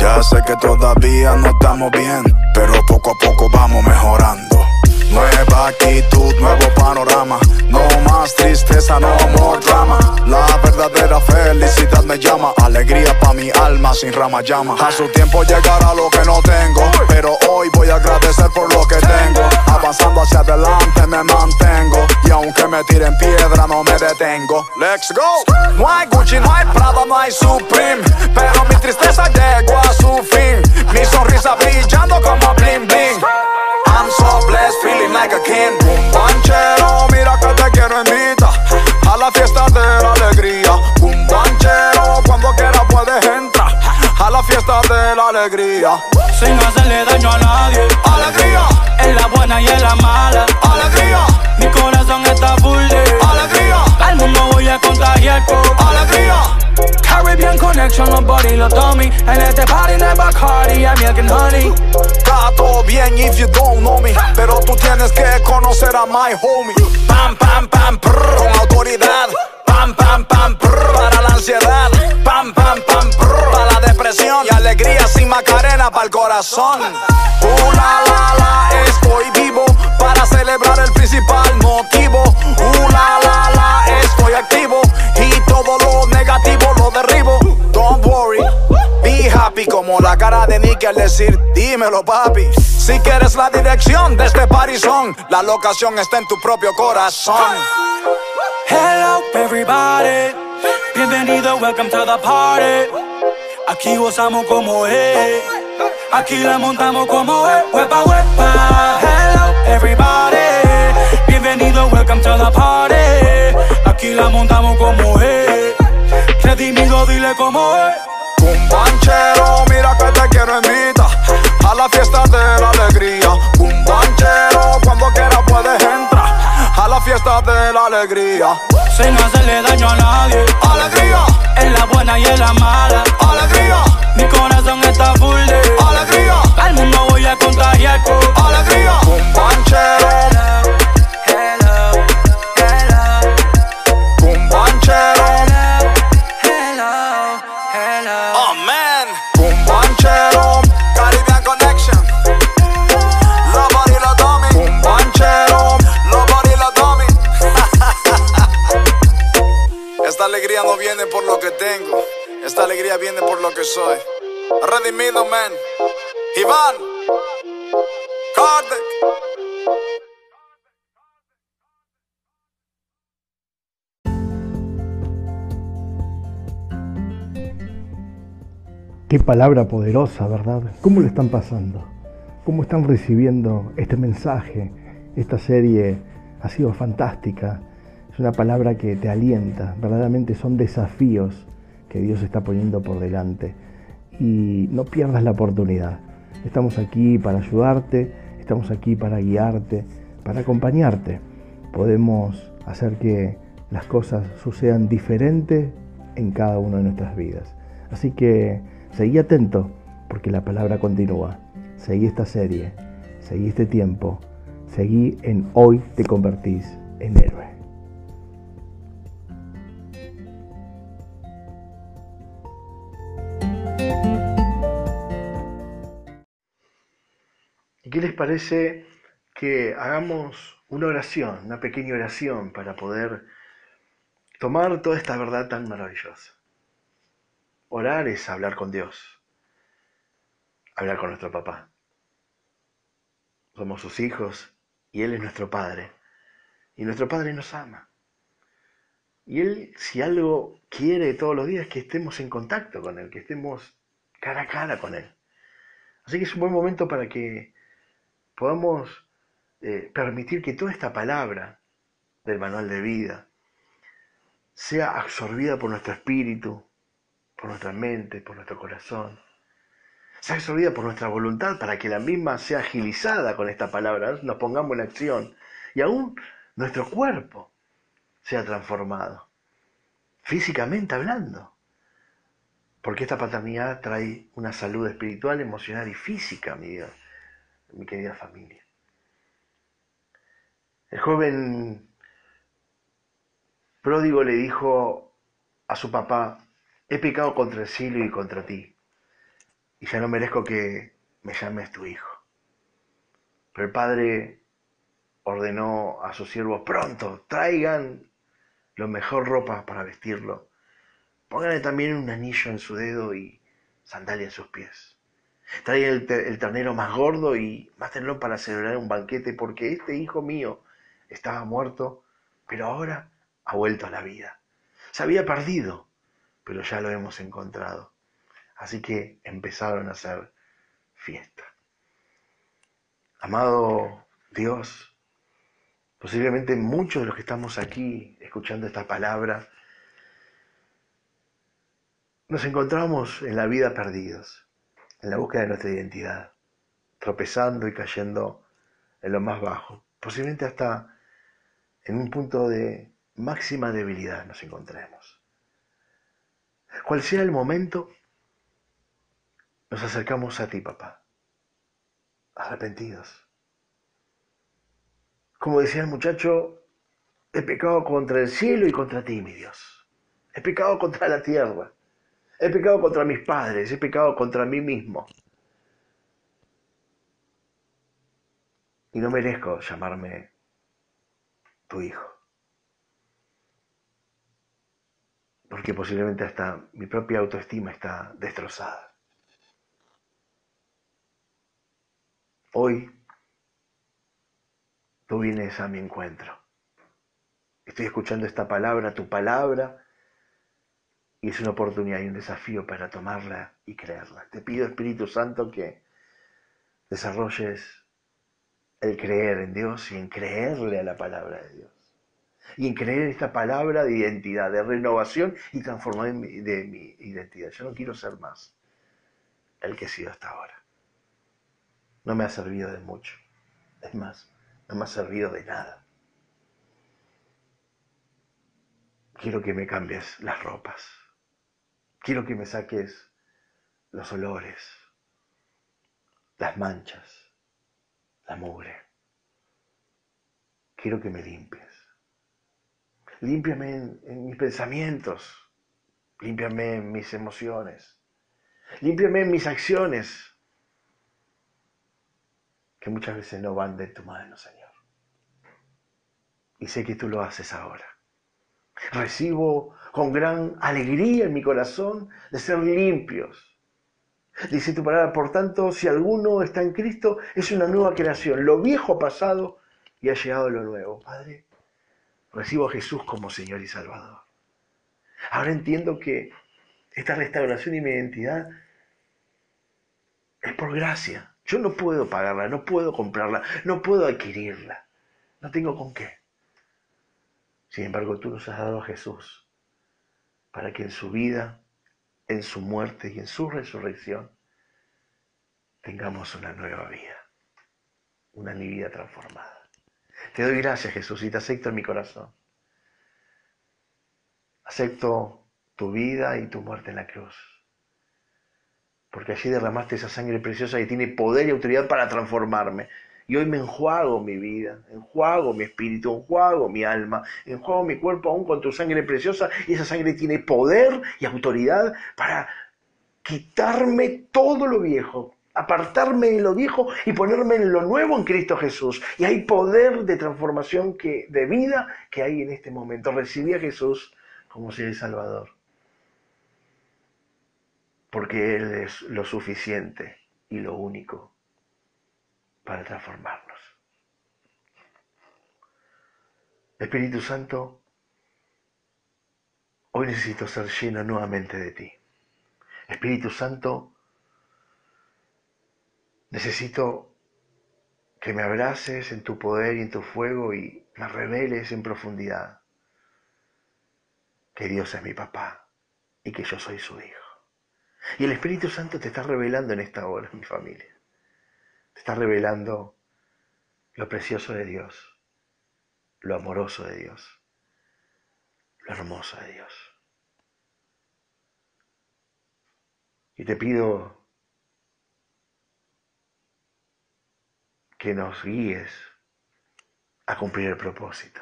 Speaker 7: Ya sé que todavía no estamos bien, pero poco a poco vamos mejorando. Nueva actitud, nuevo panorama. No más tristeza, no. La felicidad me llama. Alegría pa' mi alma sin rama llama. A su tiempo llegará lo que no tengo. Pero hoy voy a agradecer por lo que tengo. Avanzando hacia adelante me mantengo. Y aunque me tiren piedra, no me detengo. Let's go. No hay Gucci, no hay Prada, no hay Supreme. Pero mi tristeza llegó a su fin. Mi sonrisa brillando como bling bling. I'm so blessed, feeling like a king. Un banchero, mira que te quiero invitar fiesta de la alegría.
Speaker 5: Sin hacerle daño a nadie.
Speaker 6: Alegría,
Speaker 5: En la buena y en la mala.
Speaker 6: alegría,
Speaker 5: Mi corazón está full de
Speaker 6: alegría,
Speaker 5: Al mundo voy a contagiar con
Speaker 6: alegría.
Speaker 5: Caribbean Connection, los body, los dummy. En este party no hay Bacardi, hay milk and honey.
Speaker 7: Está todo bien if you don't know me, pero tú tienes que conocer a my homie. Pam, pam, pam, prr, con autoridad. Pam, pam, pam, prr, para la ansiedad. Pam, pam, pam, prr, para la depresión. Y alegría sin macarena para el corazón. Uh, la, la, estoy vivo para celebrar el principal motivo. Uh, la, la, la, estoy activo y todo lo Como la cara de Nicky al decir dímelo papi Si quieres la dirección de este parizón La locación está en tu propio corazón
Speaker 5: Hello everybody. Bienvenido Bienvenido, welcome to the party. Aquí gozamos como es. Aquí la montamos como es. Huepa, huepa. Hello, everybody. Bienvenido, welcome to the party. Aquí la montamos como es. Redimido, dile como es.
Speaker 6: Un banchero, mira que te quiero invitar a la fiesta de la alegría. Un banchero, cuando quiera puedes entrar a la fiesta de la alegría.
Speaker 5: Sin hacerle daño a nadie.
Speaker 6: Alegría,
Speaker 5: En la buena y en la mala.
Speaker 6: alegría,
Speaker 5: Mi corazón está full de
Speaker 6: alegría,
Speaker 5: Al mundo voy a contagiar con
Speaker 6: alegría. Un Esta alegría viene por lo que soy. Redimido, man. Iván. Kardec.
Speaker 2: Qué palabra poderosa, ¿verdad? ¿Cómo lo están pasando? ¿Cómo están recibiendo este mensaje? Esta serie ha sido fantástica. Es una palabra que te alienta. Verdaderamente son desafíos que Dios está poniendo por delante. Y no pierdas la oportunidad. Estamos aquí para ayudarte, estamos aquí para guiarte, para acompañarte. Podemos hacer que las cosas sucedan diferentes en cada una de nuestras vidas. Así que seguí atento porque la palabra continúa. Seguí esta serie, seguí este tiempo, seguí en hoy te convertís en héroe. ¿Y qué les parece que hagamos una oración, una pequeña oración para poder tomar toda esta verdad tan maravillosa? Orar es hablar con Dios, hablar con nuestro papá. Somos sus hijos y Él es nuestro Padre. Y nuestro Padre nos ama. Y Él, si algo quiere todos los días, es que estemos en contacto con Él, que estemos cara a cara con Él. Así que es un buen momento para que podamos eh, permitir que toda esta palabra del manual de vida sea absorbida por nuestro espíritu, por nuestra mente, por nuestro corazón. Sea absorbida por nuestra voluntad para que la misma sea agilizada con esta palabra, nos pongamos en acción y aún nuestro cuerpo sea transformado, físicamente hablando. Porque esta paternidad trae una salud espiritual, emocional y física, mi, vida, mi querida familia. El joven pródigo le dijo a su papá, he pecado contra el cielo y contra ti, y ya no merezco que me llames tu hijo. Pero el padre ordenó a sus siervos, pronto, traigan lo mejor ropa para vestirlo, pónganle también un anillo en su dedo y sandalia en sus pies. Te- el ternero más gordo y mátenlo para celebrar un banquete, porque este hijo mío estaba muerto, pero ahora ha vuelto a la vida. Se había perdido, pero ya lo hemos encontrado. Así que empezaron a hacer fiesta. Amado Dios, posiblemente muchos de los que estamos aquí escuchando esta palabra, nos encontramos en la vida perdidos, en la búsqueda de nuestra identidad, tropezando y cayendo en lo más bajo, posiblemente hasta en un punto de máxima debilidad nos encontremos. Cual sea el momento, nos acercamos a ti, papá, arrepentidos. Como decía el muchacho, he pecado contra el cielo y contra ti, mi Dios. He pecado contra la tierra. He pecado contra mis padres. He pecado contra mí mismo. Y no merezco llamarme tu hijo. Porque posiblemente hasta mi propia autoestima está destrozada. Hoy tú vienes a mi encuentro. Estoy escuchando esta palabra, tu palabra, es una oportunidad y un desafío para tomarla y creerla. Te pido, Espíritu Santo, que desarrolles el creer en Dios y en creerle a la palabra de Dios. Y en creer esta palabra de identidad, de renovación y transformación de mi identidad. Yo no quiero ser más el que he sido hasta ahora. No me ha servido de mucho. Es más, no me ha servido de nada. Quiero que me cambies las ropas. Quiero que me saques los olores, las manchas, la mugre. Quiero que me limpies. Límpiame en, en mis pensamientos. Límpiame en mis emociones. Límpiame en mis acciones. Que muchas veces no van de tu mano, Señor. Y sé que tú lo haces ahora. Recibo con gran alegría en mi corazón de ser limpios. Dice tu palabra, por tanto, si alguno está en Cristo, es una nueva creación. Lo viejo ha pasado y ha llegado lo nuevo. Padre, recibo a Jesús como Señor y Salvador. Ahora entiendo que esta restauración y mi identidad es por gracia. Yo no puedo pagarla, no puedo comprarla, no puedo adquirirla. No tengo con qué. Sin embargo, tú nos has dado a Jesús para que en su vida, en su muerte y en su resurrección tengamos una nueva vida, una vida transformada. Te doy gracias, Jesús, y te acepto en mi corazón. Acepto tu vida y tu muerte en la cruz. Porque allí derramaste esa sangre preciosa que tiene poder y autoridad para transformarme. Y hoy me enjuago mi vida, enjuago mi espíritu, enjuago mi alma, enjuago mi cuerpo aún con tu sangre preciosa. Y esa sangre tiene poder y autoridad para quitarme todo lo viejo, apartarme de lo viejo y ponerme en lo nuevo en Cristo Jesús. Y hay poder de transformación que, de vida que hay en este momento. Recibí a Jesús como si el Salvador. Porque Él es lo suficiente y lo único para transformarnos. Espíritu Santo, hoy necesito ser lleno nuevamente de ti. Espíritu Santo, necesito que me abraces en tu poder y en tu fuego y me reveles en profundidad que Dios es mi papá y que yo soy su hijo. Y el Espíritu Santo te está revelando en esta hora, mi familia está revelando lo precioso de Dios, lo amoroso de Dios, lo hermoso de Dios. Y te pido que nos guíes a cumplir el propósito.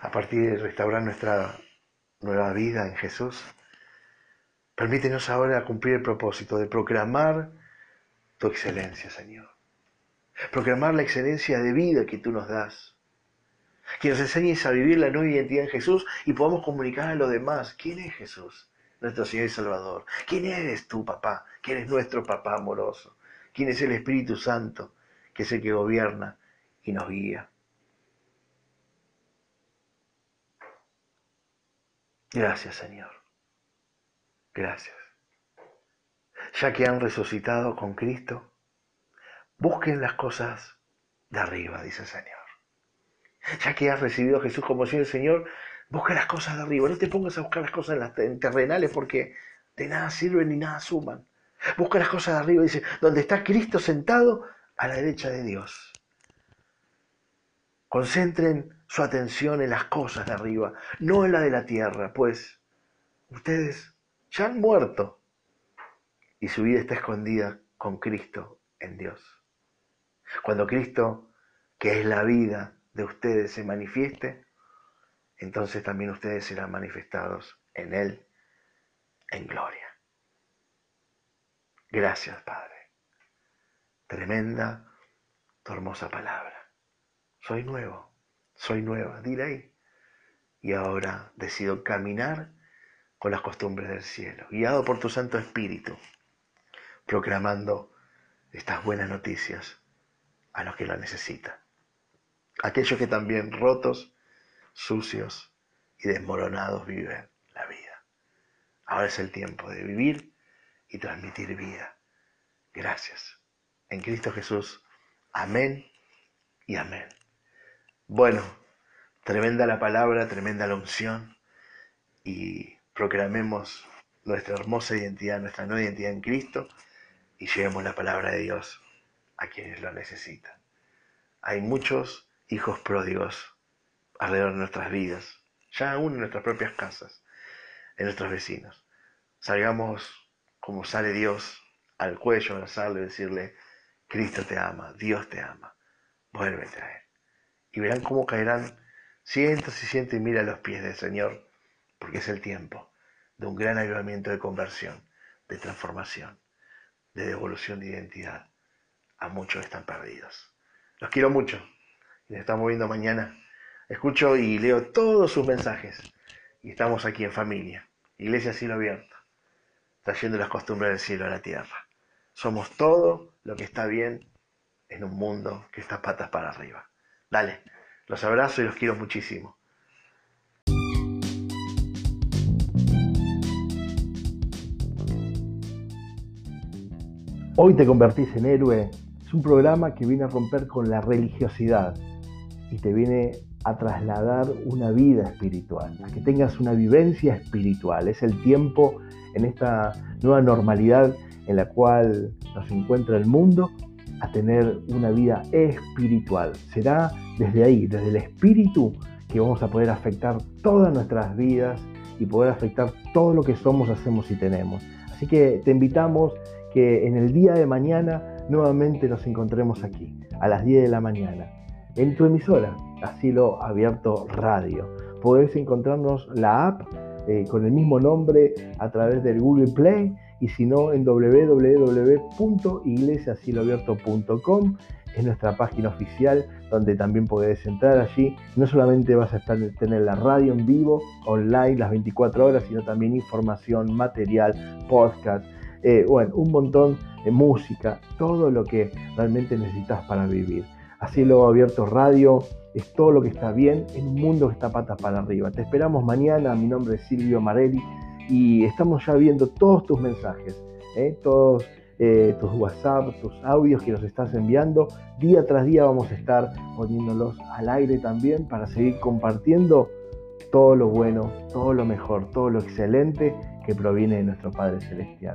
Speaker 2: A partir de restaurar nuestra nueva vida en Jesús, permítenos ahora cumplir el propósito de proclamar tu excelencia, Señor. Proclamar la excelencia de vida que tú nos das. Que nos enseñes a vivir la nueva identidad en Jesús y podamos comunicar a los demás quién es Jesús, nuestro Señor y Salvador. ¿Quién eres tú, papá? ¿Quién es nuestro papá amoroso? ¿Quién es el Espíritu Santo, que es el que gobierna y nos guía? Gracias, Señor. Gracias ya que han resucitado con Cristo, busquen las cosas de arriba, dice el Señor. Ya que has recibido a Jesús como Señor, Señor, busca las cosas de arriba. No te pongas a buscar las cosas en las terrenales porque de nada sirven ni nada suman. Busca las cosas de arriba, dice, donde está Cristo sentado a la derecha de Dios. Concentren su atención en las cosas de arriba, no en la de la tierra, pues ustedes ya han muerto y su vida está escondida con Cristo en Dios. Cuando Cristo, que es la vida de ustedes, se manifieste, entonces también ustedes serán manifestados en Él en gloria. Gracias, Padre. Tremenda tu hermosa palabra. Soy nuevo, soy nueva, dile ahí. Y ahora decido caminar con las costumbres del cielo, guiado por tu Santo Espíritu proclamando estas buenas noticias a los que la necesitan. Aquellos que también rotos, sucios y desmoronados viven la vida. Ahora es el tiempo de vivir y transmitir vida. Gracias. En Cristo Jesús. Amén y amén. Bueno, tremenda la palabra, tremenda la unción y proclamemos nuestra hermosa identidad, nuestra nueva identidad en Cristo y llevemos la palabra de Dios a quienes lo necesitan. Hay muchos hijos pródigos alrededor de nuestras vidas, ya aún en nuestras propias casas, en nuestros vecinos. Salgamos como sale Dios al cuello, abrazarlo y decirle, Cristo te ama, Dios te ama, vuélvete a Él. Y verán cómo caerán cientos y cientos y mil a los pies del Señor, porque es el tiempo de un gran avivamiento de conversión, de transformación, de devolución de identidad. A muchos están perdidos. Los quiero mucho. Nos estamos viendo mañana. Escucho y leo todos sus mensajes. Y estamos aquí en familia. Iglesia Cielo Abierto. Trayendo las costumbres del cielo a la tierra. Somos todo lo que está bien en un mundo que está patas para arriba. Dale, los abrazo y los quiero muchísimo. Hoy te convertís en héroe. Es un programa que viene a romper con la religiosidad y te viene a trasladar una vida espiritual, a que tengas una vivencia espiritual. Es el tiempo en esta nueva normalidad en la cual nos encuentra el mundo a tener una vida espiritual. Será desde ahí, desde el espíritu, que vamos a poder afectar todas nuestras vidas y poder afectar todo lo que somos, hacemos y tenemos. Así que te invitamos que en el día de mañana nuevamente nos encontremos aquí, a las 10 de la mañana, en tu emisora, Asilo Abierto Radio. Podés encontrarnos la app eh, con el mismo nombre a través del Google Play y si no en www.iglesiasiloabierto.com es nuestra página oficial donde también podés entrar allí. No solamente vas a estar, tener la radio en vivo, online las 24 horas, sino también información, material, podcast, eh, bueno, un montón de música, todo lo que realmente necesitas para vivir. Así lo abierto radio es todo lo que está bien en un mundo que está patas para arriba. Te esperamos mañana, mi nombre es Silvio Marelli y estamos ya viendo todos tus mensajes, ¿eh? todos eh, tus WhatsApp, tus audios que nos estás enviando. Día tras día vamos a estar poniéndolos al aire también para seguir compartiendo todo lo bueno, todo lo mejor, todo lo excelente que proviene de nuestro Padre Celestial.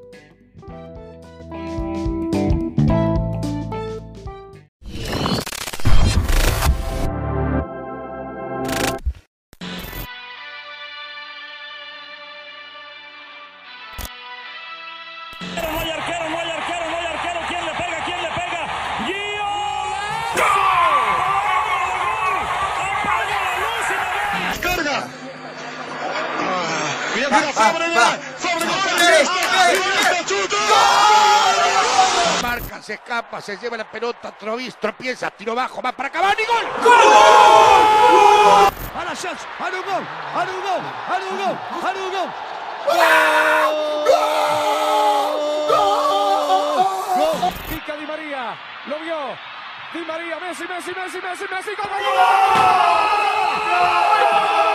Speaker 8: Marca, se lleva la pelota, Trovis, tropieza, tiro bajo, va para Cavani, gol. ¡Gol! A la chance, a un gol, a un gol, a un gol, a un gol. ¡Gol! ¡Gol! Pica Di María, lo vio. Di María, Messi, Messi, Messi, Messi, Messi, gol, gol,
Speaker 9: Amaneció,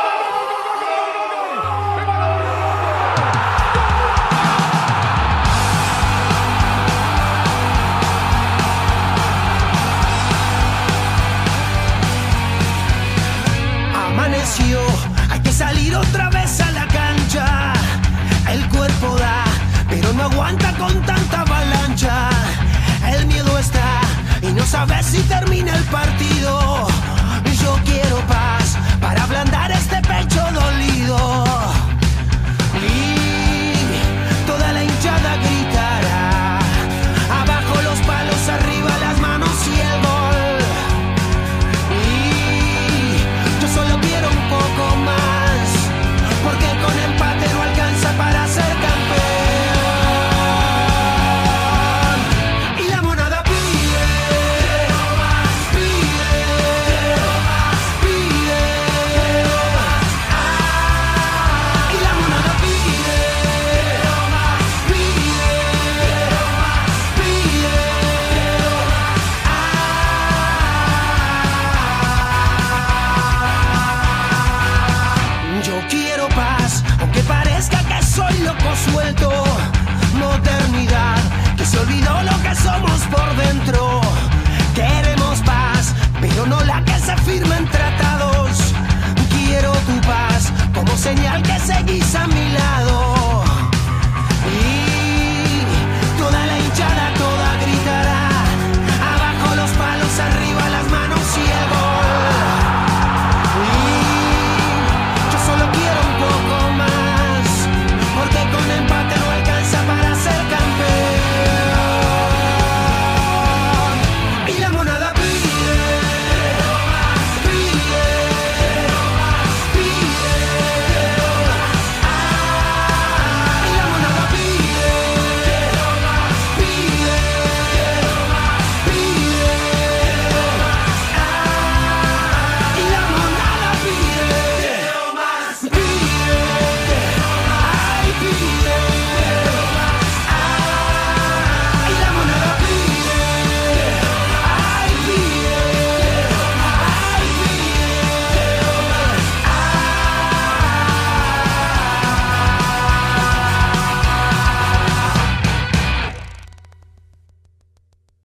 Speaker 9: con tanta avalancha. El miedo está y no sabes si termina el partido.